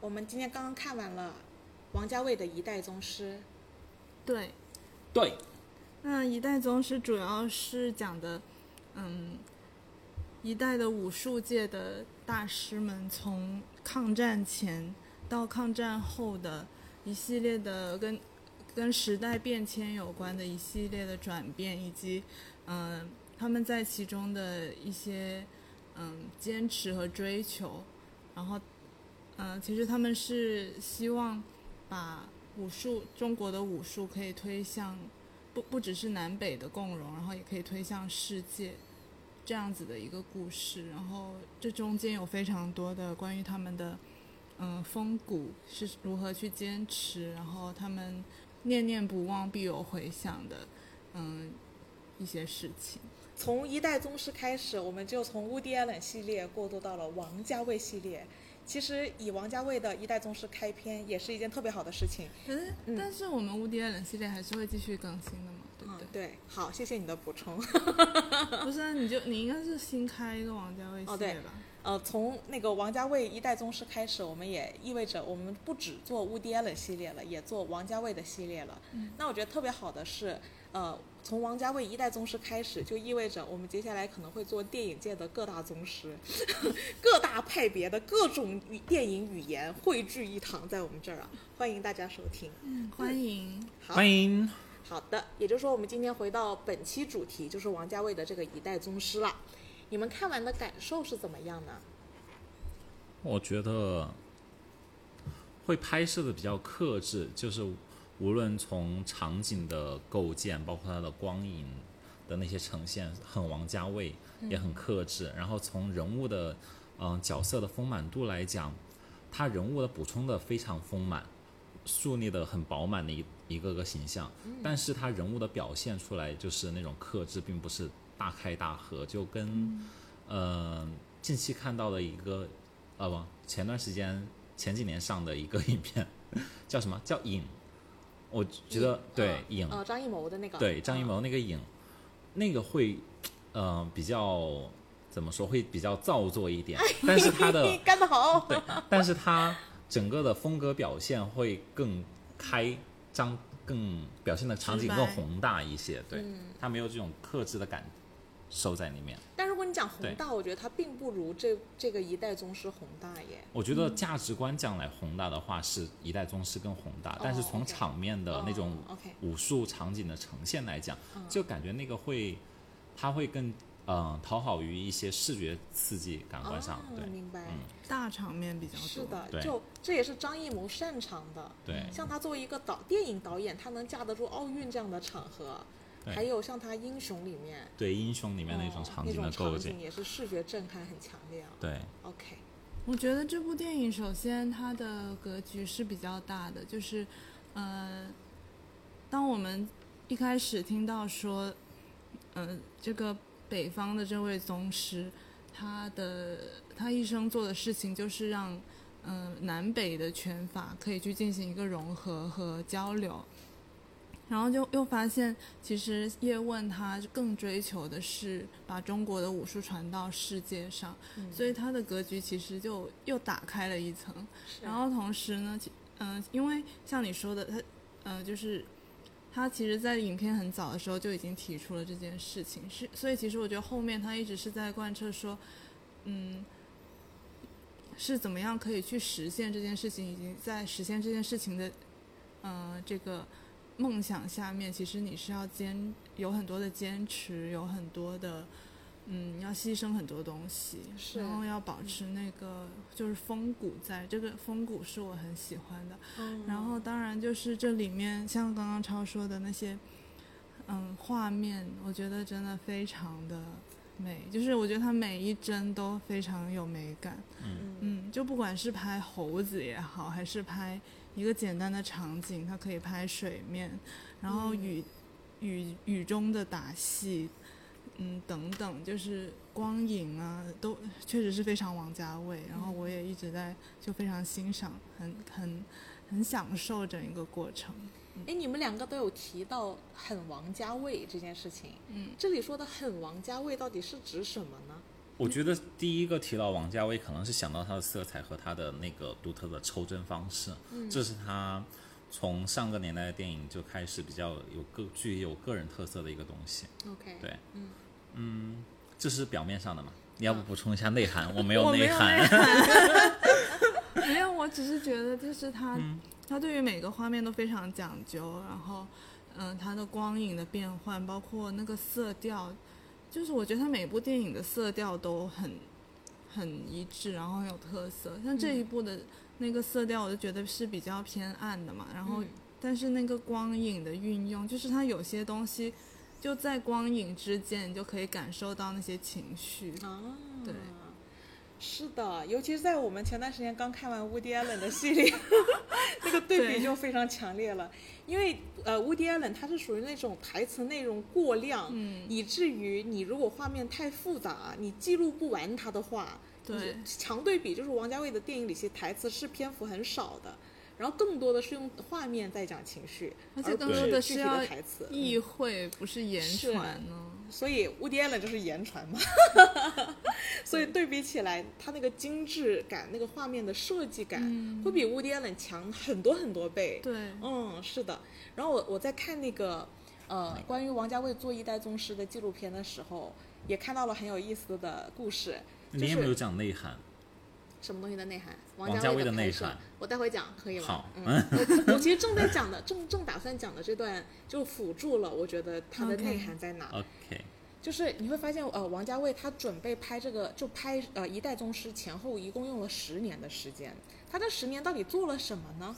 我们今天刚刚看完了王家卫的《一代宗师》，对，对，那一代宗师主要是讲的，嗯，一代的武术界的大师们从抗战前到抗战后的一系列的跟跟时代变迁有关的一系列的转变，以及嗯、他们在其中的一些嗯坚持和追求，然后嗯、其实他们是希望把武术中国的武术可以推向不不只是南北的共荣，然后也可以推向世界这样子的一个故事。然后这中间有非常多的关于他们的嗯风骨是如何去坚持，然后他们念念不忘必有回响的嗯一些事情。从《一代宗师》开始，我们就从乌迪艾伦系列过渡到了王家卫系列。其实以王家卫的《一代宗师》开篇，也是一件特别好的事情。可是，嗯但是我们无敌艾伦系列还是会继续更新的嘛，对不嗯对？，对，好，谢谢你的补充。不是啊，你就你应该是新开一个王家卫系哦对列吧？呃，从那个王家卫《一代宗师》开始，我们也意味着我们不只做乌迪艾伦系列了，也做王家卫的系列了。嗯那我觉得特别好的是，呃，从王家卫《一代宗师》开始，就意味着我们接下来可能会做电影界的各大宗师，各大派别的各种语电影语言汇聚一堂，在我们这儿啊，欢迎大家收听。嗯，欢迎。好，欢迎。好的，也就是说，我们今天回到本期主题，就是王家卫的这个《一代宗师》了。你们看完的感受是怎么样呢？我觉得会拍摄的比较克制，就是无论从场景的构建，包括它的光影的那些呈现，很王家卫，也很克制。然后从人物的嗯、角色的丰满度来讲，他人物的补充的非常丰满，树立的很饱满的一一个个形象，但是他人物的表现出来就是那种克制，并不是大开大合，就跟、呃近期看到的一个呃不前段时间前几年上的一个影片 叫什么？叫影，我觉得对影、呃，张艺谋的那个，对张艺谋那个影，那个会呃比较怎么说会比较造作一点，但是他的干得好，对，但是他整个的风格表现会更开张，更表现的场景更宏大一些。对，他没有这种克制的感受在里面。但如果你讲宏大，我觉得它并不如这这个一代宗师宏大耶。我觉得价值观讲来宏大的话，是一代宗师更宏大，但是从场面的那种武术场景的呈现来讲，就感觉那个会，它会更嗯讨好于一些视觉刺激感官上。哦、对，明白。嗯大场面比较多。是的，就这也是张艺谋擅长的。对像他作为一个导电影导演，他能架得住奥运这样的场合，对还有像他《英雄》里面对英雄里面那种哦场景的构建，场景也是视觉震撼很强烈啊。对，OK，我觉得这部电影首先它的格局是比较大的，就是，呃，当我们一开始听到说，呃，这个北方的这位宗师，他的他一生做的事情就是让，嗯、南北的拳法可以去进行一个融合和交流。然后就又发现，其实叶问他更追求的是把中国的武术传到世界上，所以他的格局其实就又打开了一层。然后同时呢，其嗯、因为像你说的，他，呃，就是他其实，在影片很早的时候就已经提出了这件事情，是，所以其实我觉得后面他一直是在贯彻说，嗯，是怎么样可以去实现这件事情，以及在实现这件事情的，呃，这个梦想下面，其实你是要坚有很多的坚持，有很多的。嗯，要牺牲很多东西，然后要保持那个就是风骨在，这个风骨是我很喜欢的。嗯然后当然就是这里面像刚刚超说的那些，嗯，画面，我觉得真的非常的美，就是我觉得它每一帧都非常有美感。嗯嗯，就不管是拍猴子也好，还是拍一个简单的场景，它可以拍水面，然后嗯雨、雨雨中的打戏，嗯，等等，就是光影啊，都确实是非常王家卫。然后我也一直在就非常欣赏，很很很享受整一个过程。哎，你们两个都有提到很王家卫这件事情，嗯，这里说的很王家卫到底是指什么呢？我觉得第一个提到王家卫，可能是想到他的色彩和他的那个独特的抽帧方式，这是他从上个年代的电影就开始比较有个具有个人特色的一个东西。OK，对，嗯这是表面上的嘛？你要不补充一下内涵？我没 我没内有内涵。没有，我只是觉得就是他，他对于每个画面都非常讲究，然后，嗯、他的光影的变换，包括那个色调，就是我觉得他每部电影的色调都很很一致，然后很有特色。像这一部的那个色调，我就觉得是比较偏暗的嘛，然后，嗯但是那个光影的运用，就是它有些东西就在光影之间，你就可以感受到那些情绪。啊，对，是的，尤其是在我们前段时间刚看完 Woody Allen 的 系列，那个对比就非常强烈了。因为呃，Woody Allen 他是属于那种台词内容过量，嗯以至于你如果画面太复杂，你记录不完他的话。对你强对比就是王家卫的电影里，其实台词是篇幅很少的。然后更多的是用画面在讲情绪，而且更多的是要的台词。意会，不是言传呢。所以 Woody Allen 就是言传嘛，所以对比起来，他那个精致感、那个画面的设计感，会比 Woody Allen 强很多很多倍。对，嗯，是的。然后我我在看那个呃关于王家卫做一代宗师的纪录片的时候，也看到了很有意思的故事。就你有没有讲内涵？什么东西的内涵？王家卫的的拍摄内涵，我待会讲可以吗？好嗯，我 我其实正在讲的，正正打算讲的这段就辅助了，我觉得它的内涵在哪。OK，就是你会发现，呃，王家卫他准备拍这个，就拍呃《一代宗师》前后一共用了十年的时间。他这十年到底做了什么呢？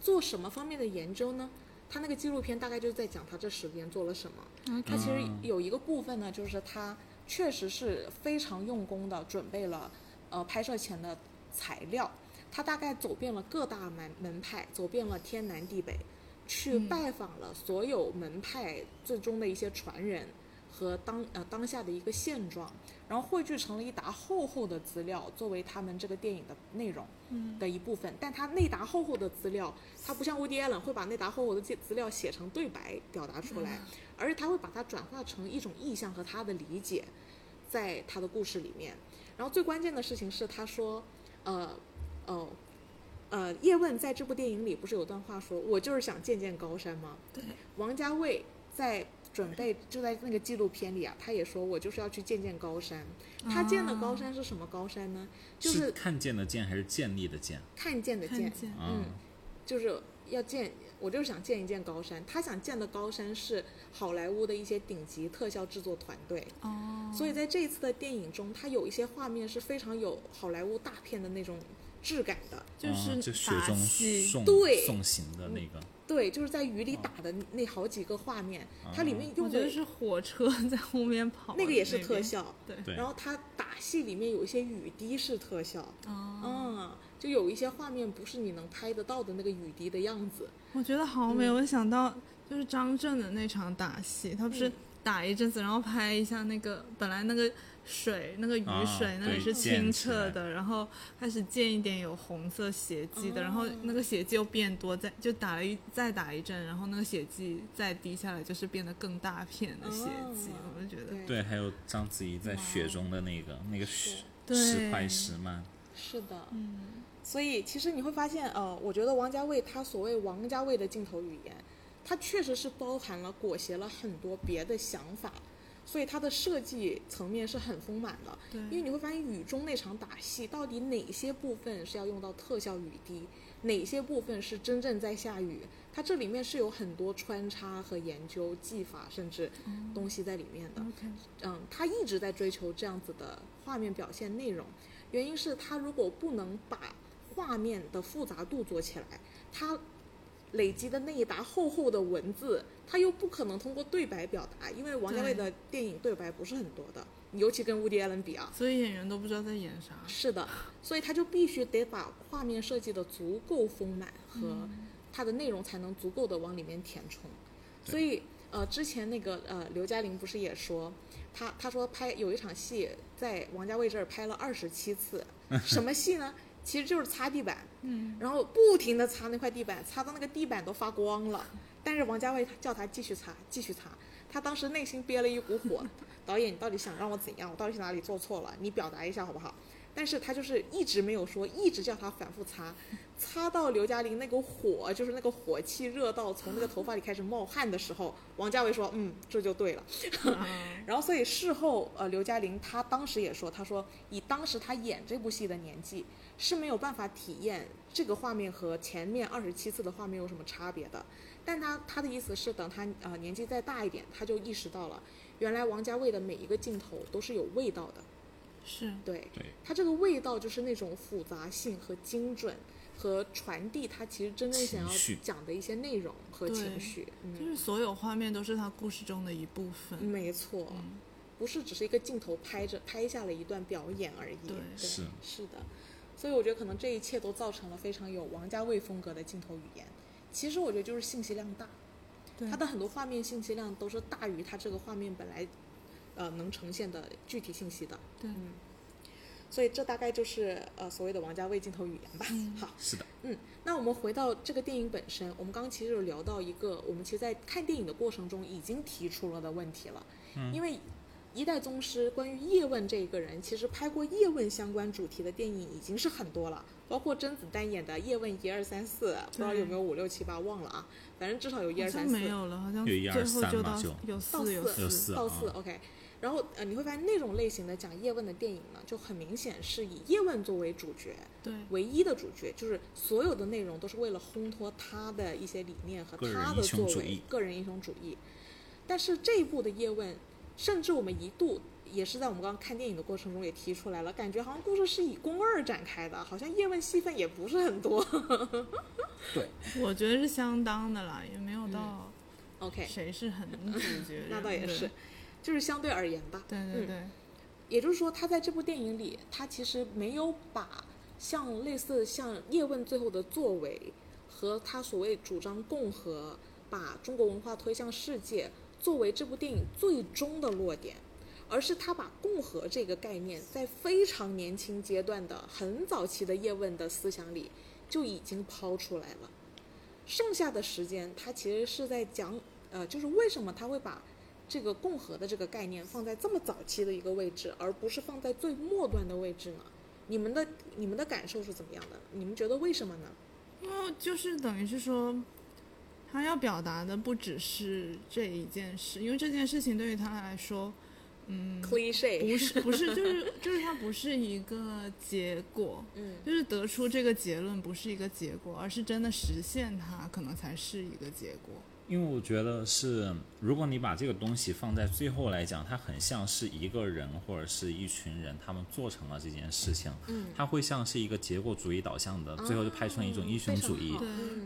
做什么方面的研究呢？他那个纪录片大概就是在讲他这十年做了什么。他其实有一个部分呢，就是他确实是非常用功的准备了呃拍摄前的材料。他大概走遍了各大门门派，走遍了天南地北，去拜访了所有门派最终的一些传人和当呃当下的一个现状，然后汇聚成了一沓厚厚的资料，作为他们这个电影的内容的一部分。但他那沓厚厚的资料，他不像 Woody Allen 会把那沓厚厚的资资料写成对白表达出来，而是他会把它转化成一种意象和他的理解，在他的故事里面。然后最关键的事情是，他说，呃，哦，呃，叶问在这部电影里不是有段话说：“我就是想见见高山吗？”对，王家卫在准备就在那个纪录片里啊，他也说我就是要去见见高山。他见的高山是什么高山呢？就是看见的见还是建立的建？看见的见，嗯，就是要见，我就是想见一见高山。他想见的高山是好莱坞的一些顶级特效制作团队。哦，所以在这一次的电影中，他有一些画面是非常有好莱坞大片的那种质感的。就是啊就雪打中戏送对送行的那个，对，就是在雨里打的那好几个画面，它里面我用的觉得是火车在后面跑，那个也是特。效。对，对然后它打戏里面有一些雨滴是特效，哦，嗯，就有一些画面不是你能拍得到的那个雨滴的样子。我觉得好美，我想到就是张震的那场打戏，他不是嗯打一阵子，然后拍一下那个本来那个水那个雨啊水那里是清澈的，然后开始溅一点有红色血迹的，然后哦那个血迹又变多，再就打了一再打一阵，然后那个血迹再滴下来，就是变得更大片的血迹，哦我就觉得对，对，还有章子怡在雪中的那个那个石对时快时慢，是的，嗯，所以其实你会发现，呃，我觉得王家卫他所谓王家卫的镜头语言，他确实是包含了裹挟了很多别的想法，所以它的设计层面是很丰满的。对，因为你会发现雨中那场打戏，到底哪些部分是要用到特效雨滴，哪些部分是真正在下雨，它这里面是有很多穿插和研究技法，甚至东西在里面的。嗯，他一直在追求这样子的画面表现内容，原因是他如果不能把画面的复杂度做起来，他累积的那一沓厚厚的文字，他又不可能通过对白表达，因为王家卫的电影对白不是很多的，尤其跟乌迪·艾伦比啊。所以演员都不知道在演啥。是的，所以他就必须得把画面设计的足够丰满和它的内容才能足够的往里面填充。所以呃，之前那个呃刘嘉玲不是也说，他他说拍有一场戏在王家卫这儿拍了二十七次，什么戏呢？其实就是擦地板，嗯，然后不停的擦那块地板，擦到那个地板都发光了。但是王家卫叫他继续擦，继续擦，他当时内心憋了一股火，导演你到底想让我怎样？我到底是哪里做错了？你表达一下好不好？但是他就是一直没有说，一直叫他反复擦，擦到刘嘉玲那个火，就是那个火气热到从那个头发里开始冒汗的时候，王家卫说，嗯，这就对了。然后所以事后，呃，刘嘉玲她当时也说，她说以当时她演这部戏的年纪是没有办法体验这个画面和前面二十七次的画面有什么差别的。但他他的意思是，等他呃年纪再大一点，他就意识到了，原来王家卫的每一个镜头都是有味道的。是对，对它这个味道就是那种复杂性和精准，和传递他其实真正想要讲的一些内容和对情绪。就嗯，是所有画面都是他故事中的一部分。没错，不是只是一个镜头拍着拍下了一段表演而已。对是是的，所以我觉得可能这一切都造成了非常有王家卫风格的镜头语言。其实我觉得就是信息量大，对。它的很多画面信息量都是大于它这个画面本来，呃，能呈现的具体信息的。对。嗯，所以这大概就是呃所谓的王家卫镜头语言吧。好，是的，嗯，那我们回到这个电影本身，我们刚刚其实有聊到一个我们其实，在看电影的过程中已经提出了的问题了，嗯、因为一代宗师关于叶问这一个人，其实拍过叶问相关主题的电影已经是很多了，包括甄子丹演的《叶问一二三四》，不知道有没有五六七八忘了啊，反正至少有一二三四。没有了，好像有一二最后就到就有到四有四有四到四啊，OK。然后呃，你会发现那种类型的讲叶问的电影呢，就很明显是以叶问作为主角，对唯一的主角，就是所有的内容都是为了烘托他的一些理念和他的作为，个人英雄主义。但是这一部的叶问，甚至我们一度也是在我们刚刚看电影的过程中也提出来了，感觉好像故事是以宫二展开的，好像叶问戏份也不是很多。对，我觉得是相当的啦，也没有到 OK，谁是很主角 那倒也是，就是相对而言吧。嗯对对对，也就是说，他在这部电影里，他其实没有把像类似像叶问最后的作为和他所谓主张共和，把中国文化推向世界作为这部电影最终的落点，而是他把共和这个概念在非常年轻阶段的很早期的叶问的思想里就已经抛出来了。剩下的时间，他其实是在讲，呃，就是为什么他会把这个共和的这个概念放在这么早期的一个位置，而不是放在最末端的位置呢？你们的你们的感受是怎么样的？你们觉得为什么呢？哦就是等于是说，他要表达的不只是这一件事，因为这件事情对于他来说，嗯不是不是就是就是他不是一个结果，嗯就是得出这个结论不是一个结果，而是真的实现它，可能才是一个结果。因为我觉得是，如果你把这个东西放在最后来讲，它很像是一个人或者是一群人，他们做成了这件事情，嗯，它会像是一个结果主义导向的，最后就拍成一种英雄主义。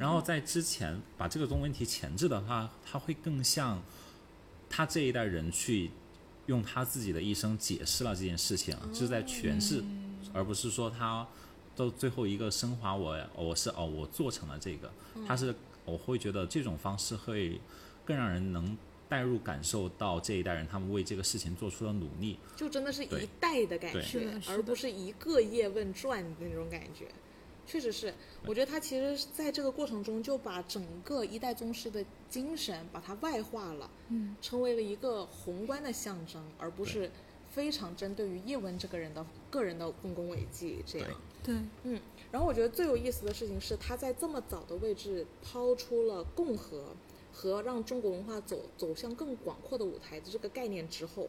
然后在之前把这个东问题前置的话，它会更像他这一代人去用他自己的一生解释了这件事情，就是在诠释，而不是说他到最后一个升华我我是哦我做成了这个，他是我会觉得这种方式会更让人能代入感受到这一代人他们为这个事情做出的努力。就真的是一代的感觉而不是一个叶问传的那种感觉。确实是，我觉得他其实在这个过程中就把整个一代宗师的精神把它外化了，嗯，成为了一个宏观的象征，而不是非常针对于叶问这个人的个人的丰功伟绩这样。对，嗯，然后我觉得最有意思的事情是，他在这么早的位置抛出了共和和让中国文化走走向更广阔的舞台的这个概念之后，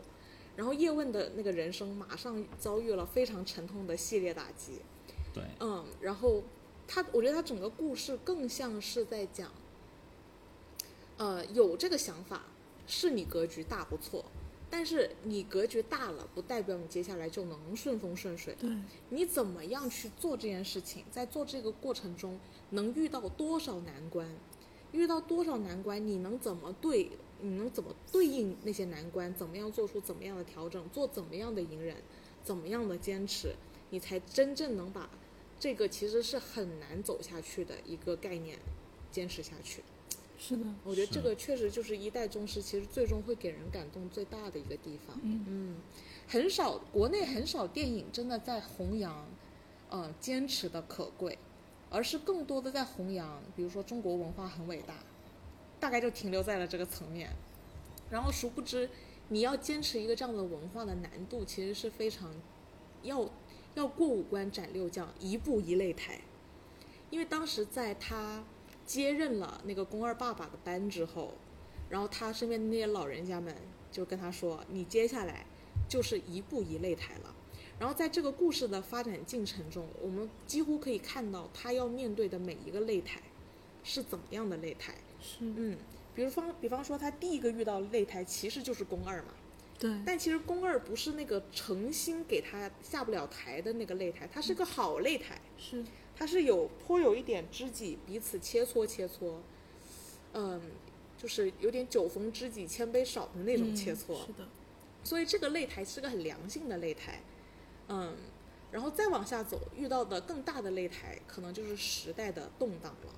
然后叶问的那个人生马上遭遇了非常沉痛的系列打击。对，嗯，然后他，我觉得他整个故事更像是在讲，呃，有这个想法是你格局大不错，但是你格局大了，不代表你接下来就能顺风顺水。对，你怎么样去做这件事情，在做这个过程中能遇到多少难关，遇到多少难关，你能怎么对，你能怎么对应那些难关，怎么样做出怎么样的调整，做怎么样的隐忍，怎么样的坚持，你才真正能把这个其实是很难走下去的一个概念坚持下去。是的，我觉得这个确实就是一代宗师，其实最终会给人感动最大的一个地方。嗯很少国内很少电影真的在弘扬，呃，坚持的可贵，而是更多的在弘扬，比如说中国文化很伟大，大概就停留在了这个层面。然后殊不知，你要坚持一个这样的文化的难度，其实是非常要要过五关斩六将，一步一擂台。因为当时在他接任了那个宫二爸爸的班之后，然后他身边的那些老人家们就跟他说：“你接下来就是一步一擂台了。”然后在这个故事的发展进程中，我们几乎可以看到他要面对的每一个擂台是怎么样的擂台。是，嗯，比如方，比方说他第一个遇到擂台其实就是宫二嘛，对，但其实宫二不是那个诚心给他下不了台的那个擂台，他是个好擂台，是，他是有颇有一点知己彼此切磋切磋，嗯，就是有点酒逢知己千杯少的那种切磋，嗯是的，所以这个擂台是个很良性的擂台，嗯，然后再往下走，遇到的更大的擂台可能就是时代的动荡了。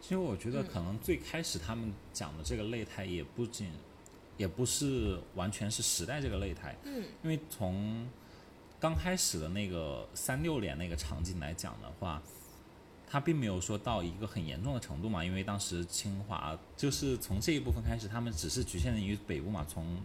其实我觉得嗯。可能最开始他们讲的这个擂台也不仅，也不是完全是时代这个擂台，嗯，因为从刚开始的那个三六连那个场景来讲的话，他并没有说到一个很严重的程度嘛，因为当时清华就是从这一部分开始，他们只是局限于北部嘛，从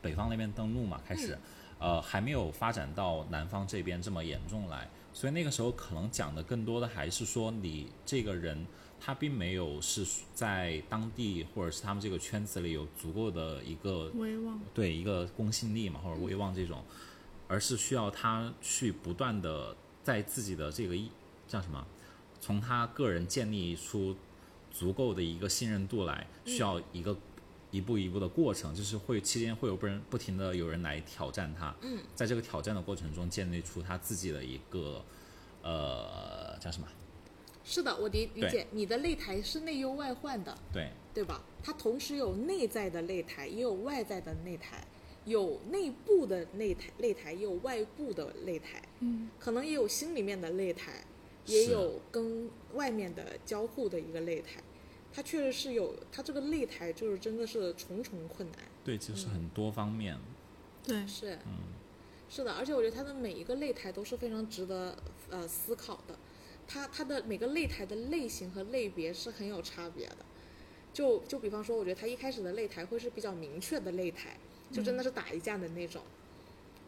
北方那边登陆嘛开始，呃，还没有发展到南方这边这么严重来，所以那个时候可能讲的更多的还是说你这个人。他并没有是在当地或者是他们这个圈子里有足够的一个威望，对一个公信力嘛，或者威望这种，而是需要他去不断的在自己的这个一叫什么，从他个人建立出足够的一个信任度来，需要一个一步一步的过程，就是会期间会有不人不停的有人来挑战他，嗯，在这个挑战的过程中建立出他自己的一个呃叫什么？是的，我理理解你的擂台是内忧外患的，对，对吧？它同时有内在的擂台，也有外在的擂台，有内部的擂台擂台，也有外部的擂台，嗯，可能也有心里面的擂台，也有跟外面的交互的一个擂台。它确实是有，它这个擂台就是真的是重重困难。对，就是很多方面，对，是，嗯。是的，而且我觉得它的每一个擂台都是非常值得呃思考的。它它的每个擂台的类型和类别是很有差别的。就就比方说，我觉得它一开始的擂台会是比较明确的擂台，就真的是打一架的那种，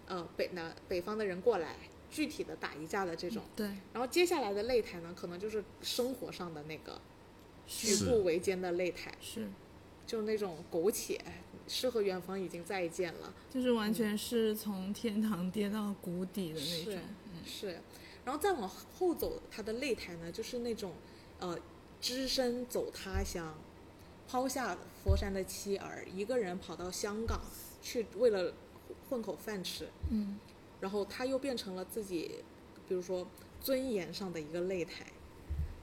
呃，北南北方的人过来，具体的打一架的这种。对，然后接下来的擂台呢，可能就是生活上的那个举步维艰的擂台，是，就那种苟且，诗和远方已经再见了。就是完全是从天堂跌到谷底的那是种，是，然后再往后走，它的擂台呢，就是那种呃，只身走他乡，抛下佛山的妻儿，一个人跑到香港去，为了混口饭吃，嗯，然后他又变成了自己，比如说尊严上的一个擂台，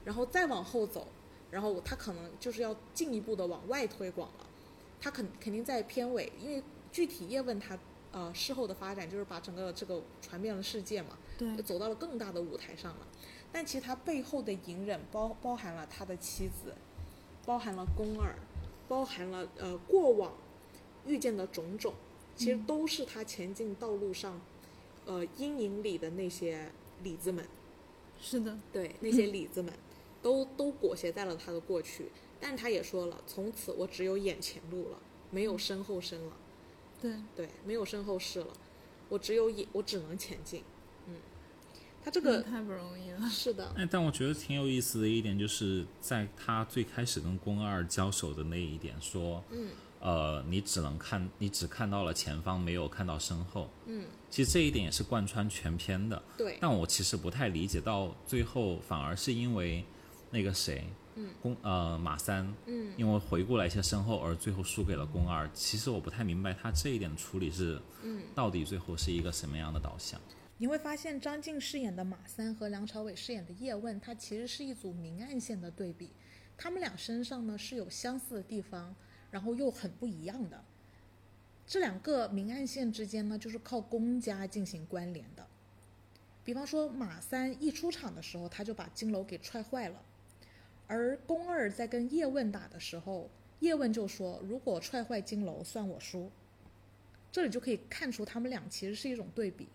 然后再往后走，然后他可能就是要进一步的往外推广了，他肯肯定在片尾，因为具体叶问他呃事后的发展就是把整个这个传遍了世界嘛，对。就，走到了更大的舞台上了。但其实他背后的隐忍包包含了他的妻子，包含了宫二，包含了呃过往遇见的种种，其实都是他前进道路上呃阴影里的那些李子们，是的，对那些 李子们，都都裹挟在了他的过去。但他也说了，从此我只有眼前路了，没有身后身了。对，对，没有身后事了，我只有眼，我只能前进。嗯，他这个这太不容易了，是的，哎，但我觉得挺有意思的一点，就是在他最开始跟宫二交手的那一点，说，嗯呃，你只能看，你只看到了前方，没有看到身后。嗯，其实这一点也是贯穿全篇的。对，但我其实不太理解，到最后反而是因为那个谁，嗯，宫呃马三，嗯因为回顾了一些身后，而最后输给了宫二。其实我不太明白他这一点处理是，嗯，到底最后是一个什么样的导向？你会发现张晋饰演的马三和梁朝伟饰演的叶问，他其实是一组明暗线的对比，他们俩身上呢是有相似的地方，然后又很不一样的。这两个明暗线之间呢，就是靠公家进行关联的。比方说，马三一出场的时候，他就把金楼给踹坏了，而宫二在跟叶问打的时候，叶问就说：“如果踹坏金楼，算我输。”这里就可以看出他们俩其实是一种对比。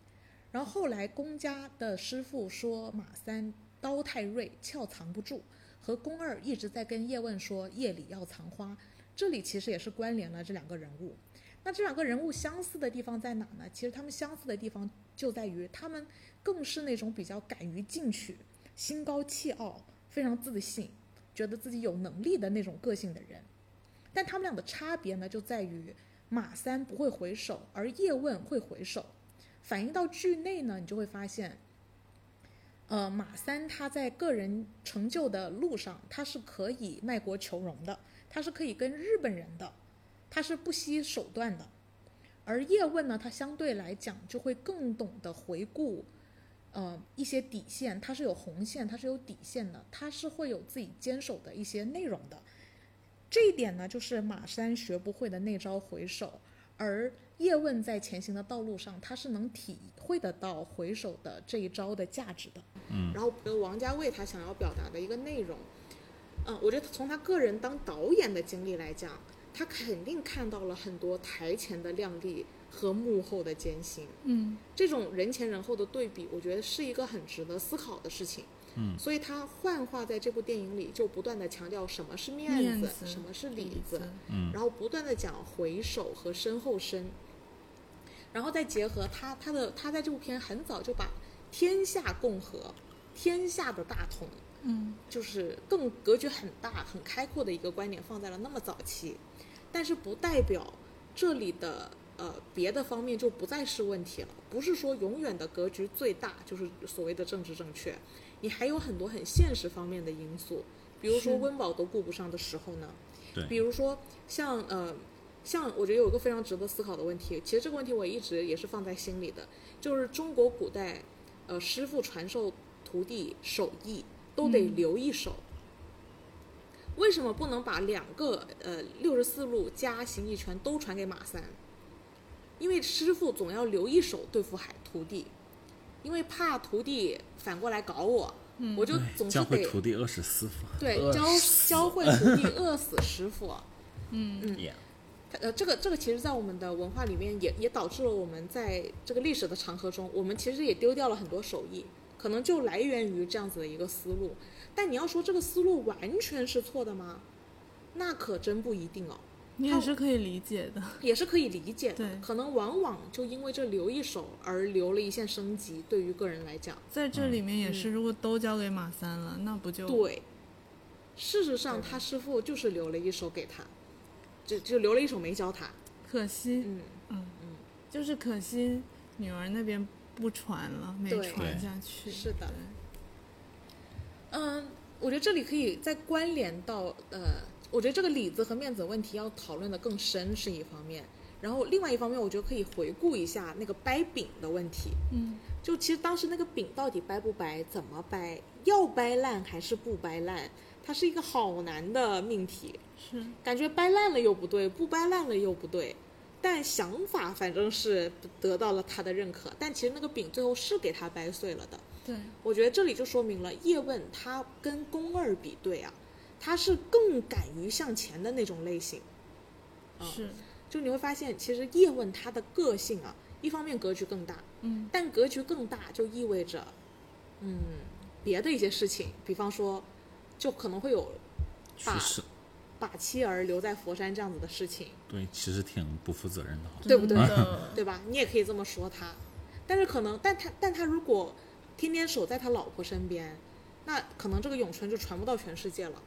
然后后来宫家的师傅说马三刀太锐，鞘藏不住，和宫二一直在跟叶问说夜里要藏花，这里其实也是关联了这两个人物。那这两个人物相似的地方在哪呢？其实他们相似的地方就在于他们更是那种比较敢于进取、心高气傲、非常自信、觉得自己有能力的那种个性的人。但他们俩的差别呢，就在于马三不会回首，而叶问会回首。反映到剧内呢，你就会发现，呃，马三他在个人成就的路上，他是可以卖国求荣的，他是可以跟日本人的，他是不惜手段的。而叶问呢，他相对来讲就会更懂得回顾，呃，一些底线，他是有红线，他是有底线的，他是会有自己坚守的一些内容的。这一点呢，就是马三学不会的那招回首，而叶问在前行的道路上，他是能体会得到回首的这一招的价值的。嗯然后王家卫他想要表达的一个内容，嗯，我觉得从他个人当导演的经历来讲，他肯定看到了很多台前的靓丽和幕后的艰辛。嗯这种人前人后的对比，我觉得是一个很值得思考的事情。嗯。所以他幻化在这部电影里，就不断的强调什么是面子，面子什么是里里子，嗯。然后不断的讲回首和身后身，然后再结合他他的他在这部片很早就把天下共和、天下的大同，嗯。就是更格局很大、很开阔的一个观点放在了那么早期，但是不代表这里的呃别的方面就不再是问题了。不是说永远的格局最大就是所谓的政治正确，你还有很多很现实方面的因素，比如说温饱都顾不上的时候呢，对比如说像呃。像我觉得有一个非常值得思考的问题，其实这个问题我一直也是放在心里的，就是中国古代，呃，师傅传授徒弟手艺都得嗯留一手，为什么不能把两个呃六十四路加形意拳都传给马三？因为师傅总要留一手对付海徒弟，因为怕徒弟反过来搞我，我就总是教会徒弟饿死师傅。对教教会徒弟饿死师傅。嗯嗯 Yeah 它呃，这个这个其实，在我们的文化里面也也导致了我们在这个历史的长河中，我们其实也丢掉了很多手艺，可能就来源于这样子的一个思路。但你要说这个思路完全是错的吗？那可真不一定哦，你也是可以理解的。也是可以理解的。可能往往就因为这留一手而留了一线生机，对于个人来讲，在这里面也是，如果都交给马三了，那不就对。事实上，他师傅就是留了一手给他，就就留了一手没教他。可惜？嗯，嗯嗯就是可惜女儿那边不传了，没传下去。是的嗯，我觉得这里可以再关联到呃，我觉得这个里子和面子问题要讨论的更深是一方面，然后另外一方面，我觉得可以回顾一下那个掰饼的问题。嗯就其实当时那个饼到底掰不掰，怎么掰，要掰烂还是不掰烂，它是一个好难的命题。是感觉掰烂了又不对，不掰烂了又不对，但想法反正是得到了他的认可。但其实那个饼最后是给他掰碎了的。对，我觉得这里就说明了叶问他跟宫二比对啊，他是更敢于向前的那种类型。嗯是。就你会发现，其实叶问他的个性啊，一方面格局更大，嗯。但格局更大就意味着，嗯，别的一些事情，比方说，就可能会有把去世，把妻儿留在佛山这样子的事情，对，其实挺不负责任的。对不对？对吧？你也可以这么说他，但是可能，但他但他如果天天守在他老婆身边，那可能这个咏春就传不到全世界了。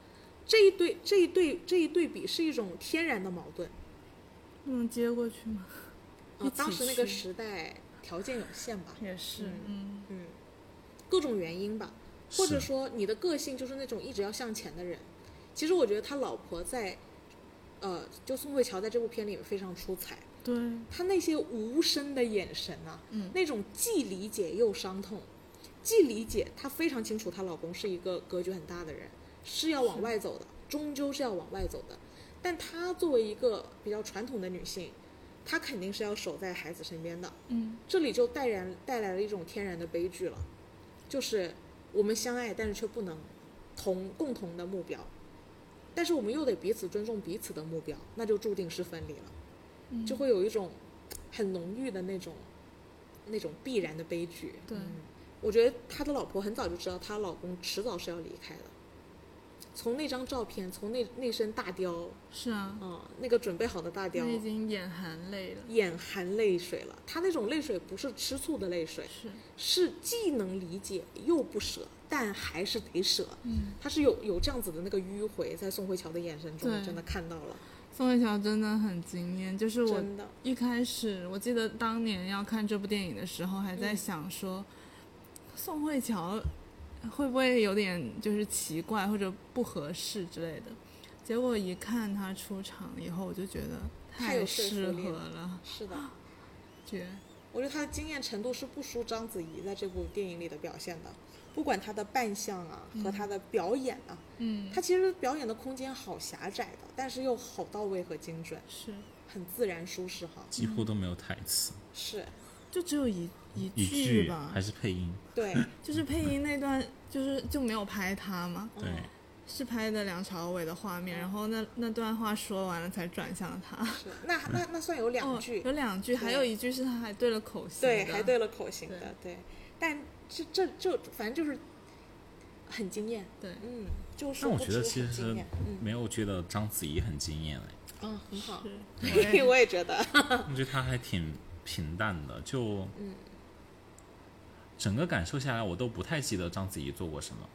这一对这一对这一对比是一种天然的矛盾。不能接过去吗？啊、起当时那个时代条件有限吧，也是，嗯嗯，各种原因吧，或者说你的个性就是那种一直要向前的人。其实我觉得他老婆在，呃，就宋慧乔在这部片里面非常出彩。对，他那些无声的眼神啊，嗯。那种既理解又伤痛，既理解她非常清楚她老公是一个格局很大的人，是要往外走的，终究是要往外走的。但她作为一个比较传统的女性，她肯定是要守在孩子身边的。嗯这里就带然带来了一种天然的悲剧了，就是我们相爱，但是却不能同共同的目标，但是我们又得彼此尊重彼此的目标，那就注定是分离了。嗯，就会有一种很浓郁的那种那种必然的悲剧。对嗯我觉得他的老婆很早就知道她老公迟早是要离开的，从那张照片，从那那身大貂，是啊，嗯，那个准备好的大貂他，已经眼含泪了。眼含泪水了。他那种泪水不是吃醋的泪水，是，是既能理解又不舍，但还是得舍。嗯，他是有有这样子的那个迂回，在宋慧乔的眼神中真的看到了，宋慧乔真的很惊艳，就是我。一开始我记得当年要看这部电影的时候，还在嗯想说，宋慧乔会不会有点就是奇怪或者不合适之类的。结果一看她出场以后，我就觉得太有说服适力合了，是的，绝。我觉得她的惊艳程度是不输章子怡在这部电影里的表现的，不管她的扮相啊和她的表演啊，嗯，她其实表演的空间好狭窄的，但是又好到位和精准，是，很自然舒适哈。几乎都没有台词，是，就只有一一一句句吧还，是配音，对，就是配音那段，就是就没有拍他嘛，对，嗯是拍的梁朝伟的画面，然后那那段话说完了才转向他。是，那那那算有两句哦，，有两句，还有一句是他还对了口型对，还对了口型的，对，但这这就反正就是很惊艳，对嗯，就是但我觉得其实没有觉得章子怡很惊艳哎，嗯，很好，是，我也我也觉得，我觉得她还挺平淡的，就嗯整个感受下来，我都不太记得章子怡做过什么。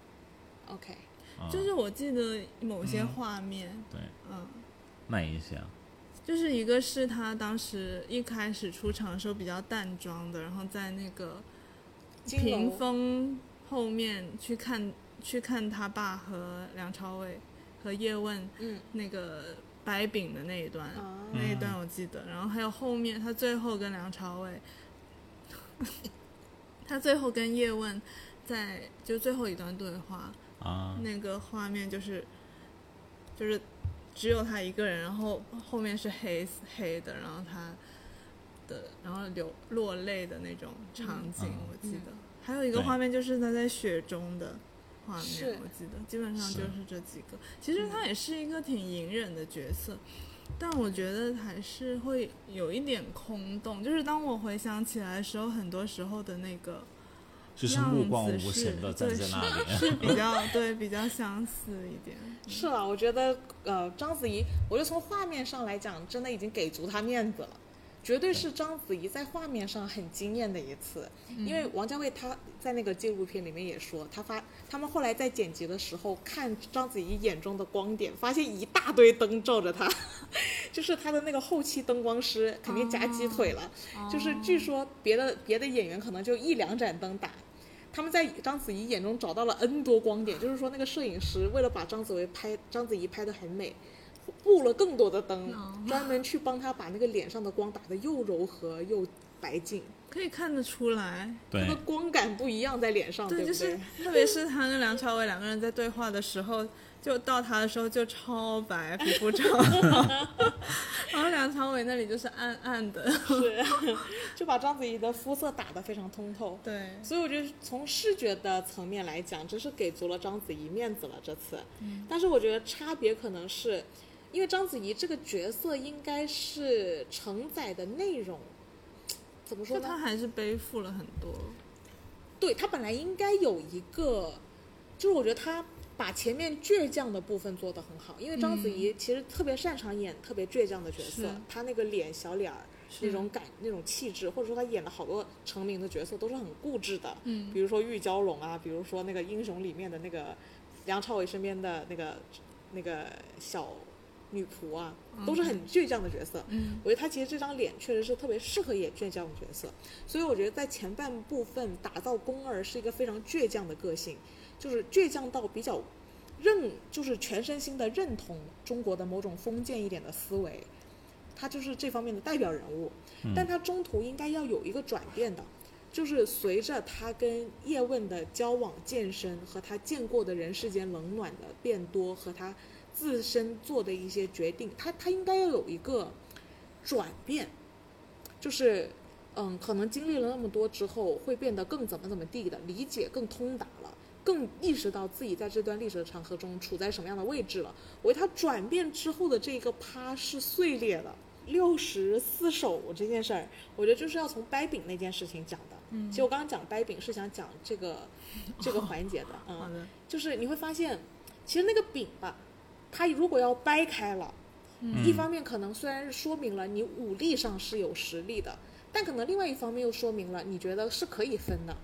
，OK，啊、就是我记得某些画面，对，嗯，那一下，就是一个是他当时一开始出场的时候比较淡妆的，然后在那个金屏风后面去看去看他爸和梁朝伟和叶问嗯。那个白饼的那一段，啊，那一段我记得，然后还有后面他最后跟梁朝伟，他最后跟叶问在就最后一段对话，啊，那个画面就是就是只有他一个人，然后后面是黑黑的，然后他的然后流落泪的那种场景，嗯我记得。还有一个画面就是他在雪中的画面，我记得基本上就是这几个。其实他也是一个挺隐忍的角色。但我觉得还是会有一点空洞，就是当我回想起来的时候，很多时候的那个就是目光样子无神的是对站在那里。是比较 对比较相似一点。是啊，我觉得呃，章子怡，我就从画面上来讲，真的已经给足她面子了，绝对是章子怡在画面上很惊艳的一次。因为王家卫他在那个纪录片里面也说，他发他们后来在剪辑的时候看章子怡眼中的光点，发现一大堆灯照着她，就是他的那个后期灯光师肯定夹鸡腿了，就是据说别的别的演员可能就一两盏灯打。他们在章子怡眼中找到了 N 多光点，就是说那个摄影师为了把章子怡拍章子怡拍得很美，布了更多的灯，哦。专门去帮他把那个脸上的光打得又柔和又白净，可以看得出来，对。那个，光感不一样在脸上，对不就是对？特别是他跟梁朝伟两个人在对话的时候，就到他的时候就超白，皮肤超好，然后梁朝伟那里就是暗暗的，是，就把章子怡的肤色打得非常通透。对，所以我觉得从视觉的层面来讲，真是给足了章子怡面子了这次。但是我觉得差别可能是，因为章子怡这个角色应该是承载的内容，怎么说呢？她还是背负了很多，对她本来应该有一个，就是我觉得她把前面倔强的部分做得很好，因为章子怡其实特别擅长演特别倔强的角色是，她那个脸小脸儿。那种感、那种气质，或者说她演的好多成名的角色，都是很固执的。嗯比如说玉娇龙啊，比如说那个英雄里面的那个梁朝伟身边的那个那个小女仆啊，都是很倔强的角色。嗯我觉得她其实这张脸确实是特别适合演倔强的角色，所以我觉得在前半部分打造宫二是一个非常倔强的个性，就是倔强到比较认，就是全身心的认同中国的某种封建一点的思维，她就是这方面的代表人物。但她中途应该要有一个转变的，就是随着她跟叶问的交往渐深和她见过的人世间冷暖的变多，和他自身做的一些决定，他他应该要有一个转变，就是嗯，可能经历了那么多之后，会变得更怎么怎么地的，理解更通达了。更意识到自己在这段历史的长河中处在什么样的位置了。我觉得他转变之后的这个趴是碎裂的。六十四手这件事儿，我觉得就是要从掰饼那件事情讲的。嗯，其实我刚刚讲掰饼是想讲这个这个 环节的。嗯，就是你会发现，其实那个饼吧，它如果要掰开了，一方面可能虽然是说明了你武力上是有实力的，但可能另外一方面又说明了你觉得是可以分的，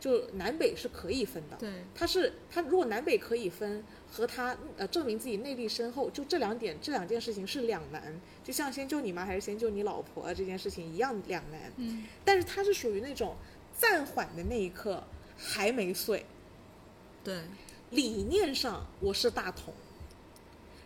就南北是可以分的。对，他是他如果南北可以分，和他呃证明自己内力深厚，就这两点这两件事情是两难，就像先救你妈还是先救你老婆这件事情一样两难。嗯，但是他是属于那种暂缓的那一刻还没碎，对，理念上我是大同，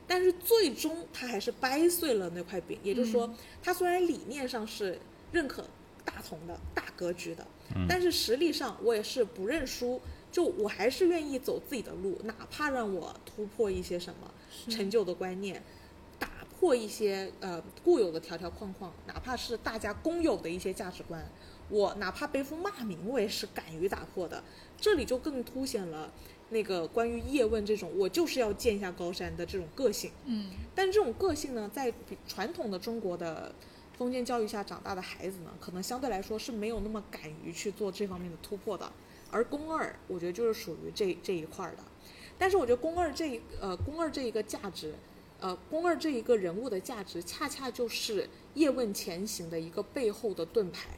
但是最终他还是掰碎了那块饼。也就是说，他虽然理念上是认可大同的大格局的，但是实力上我也是不认输，就我还是愿意走自己的路，哪怕让我突破一些什么陈旧的观念。打破一些呃固有的条条框框，哪怕是大家公有的一些价值观，我哪怕背负骂名，我也是敢于打破的。这里就更凸显了那个关于叶问这种我就是要见一下高山的这种个性。嗯，但这种个性呢，在传统的中国的封建教育下长大的孩子呢，可能相对来说是没有那么敢于去做这方面的突破的。而宫二，我觉得就是属于这这一块儿的。但是我觉得宫二这一呃宫二这一个价值，呃宫二这一个人物的价值，恰恰就是叶问前行的一个背后的盾牌，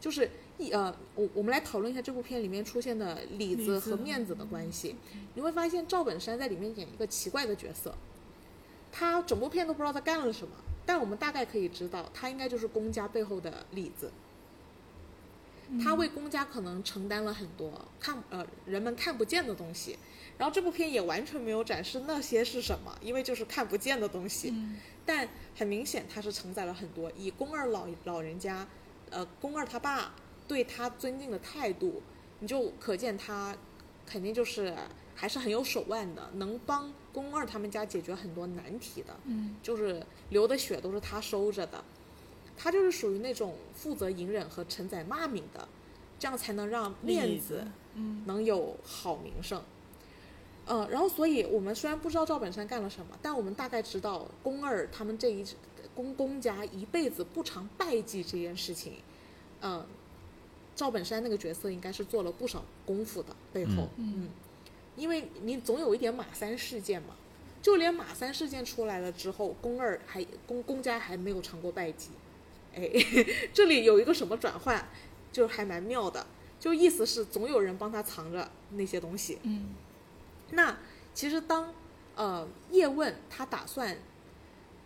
就是一呃我我们来讨论一下这部片里面出现的里子和面子的关系。你会发现赵本山在里面演一个奇怪的角色，他整部片都不知道他干了什么，但我们大概可以知道，他应该就是公家背后的里子。他为公家可能承担了很多看呃人们看不见的东西，然后这部片也完全没有展示那些是什么，因为就是看不见的东西。但很明显，他是承载了很多以宫二老老人家，呃，宫二他爸对他尊敬的态度，你就可见他肯定就是还是很有手腕的，能帮宫二他们家解决很多难题的。嗯，就是流的血都是他收着的，他就是属于那种负责隐忍和承载骂名的，这样才能让面子子嗯能有好名声。嗯，然后所以我们虽然不知道赵本山干了什么，但我们大概知道宫二他们这一宫宫家一辈子不常败绩这件事情，嗯、赵本山那个角色应该是做了不少功夫的背后，嗯，因为你总有一点马三事件嘛，就连马三事件出来了之后，宫二还宫宫家还没有尝过败绩，哎，这里有一个什么转换，就还蛮妙的，就意思是总有人帮他藏着那些东西，嗯。那其实当呃叶问他打算